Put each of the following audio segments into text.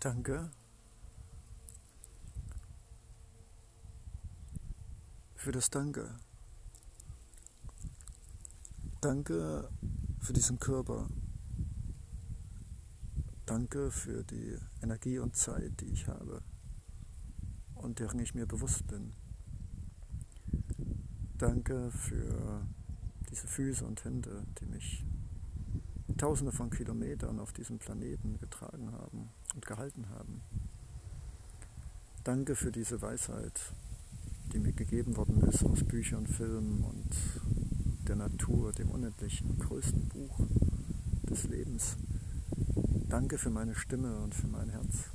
Danke für das Danke. Danke für diesen Körper. Danke für die Energie und Zeit, die ich habe und deren ich mir bewusst bin. Danke für diese Füße und Hände, die mich tausende von Kilometern auf diesem Planeten getragen haben und gehalten haben. Danke für diese Weisheit, die mir gegeben worden ist aus Büchern, Filmen und der Natur, dem unendlichen größten Buch des Lebens. Danke für meine Stimme und für mein Herz.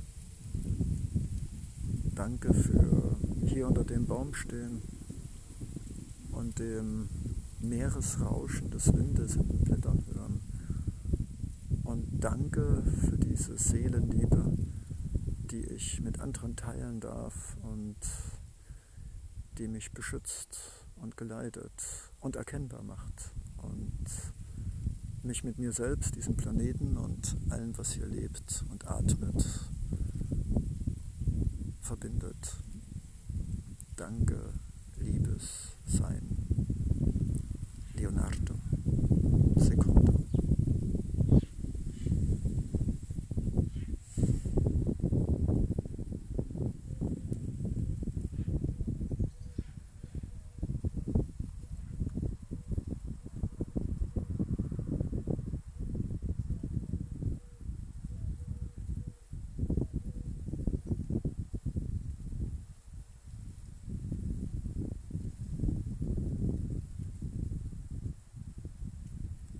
Danke für hier unter dem Baum stehen und dem Meeresrauschen des Windes in den Blättern danke für diese Seelenliebe, die ich mit anderen teilen darf und die mich beschützt und geleitet und erkennbar macht und mich mit mir selbst, diesem Planeten und allem, was hier lebt und atmet, verbindet. Danke, liebes.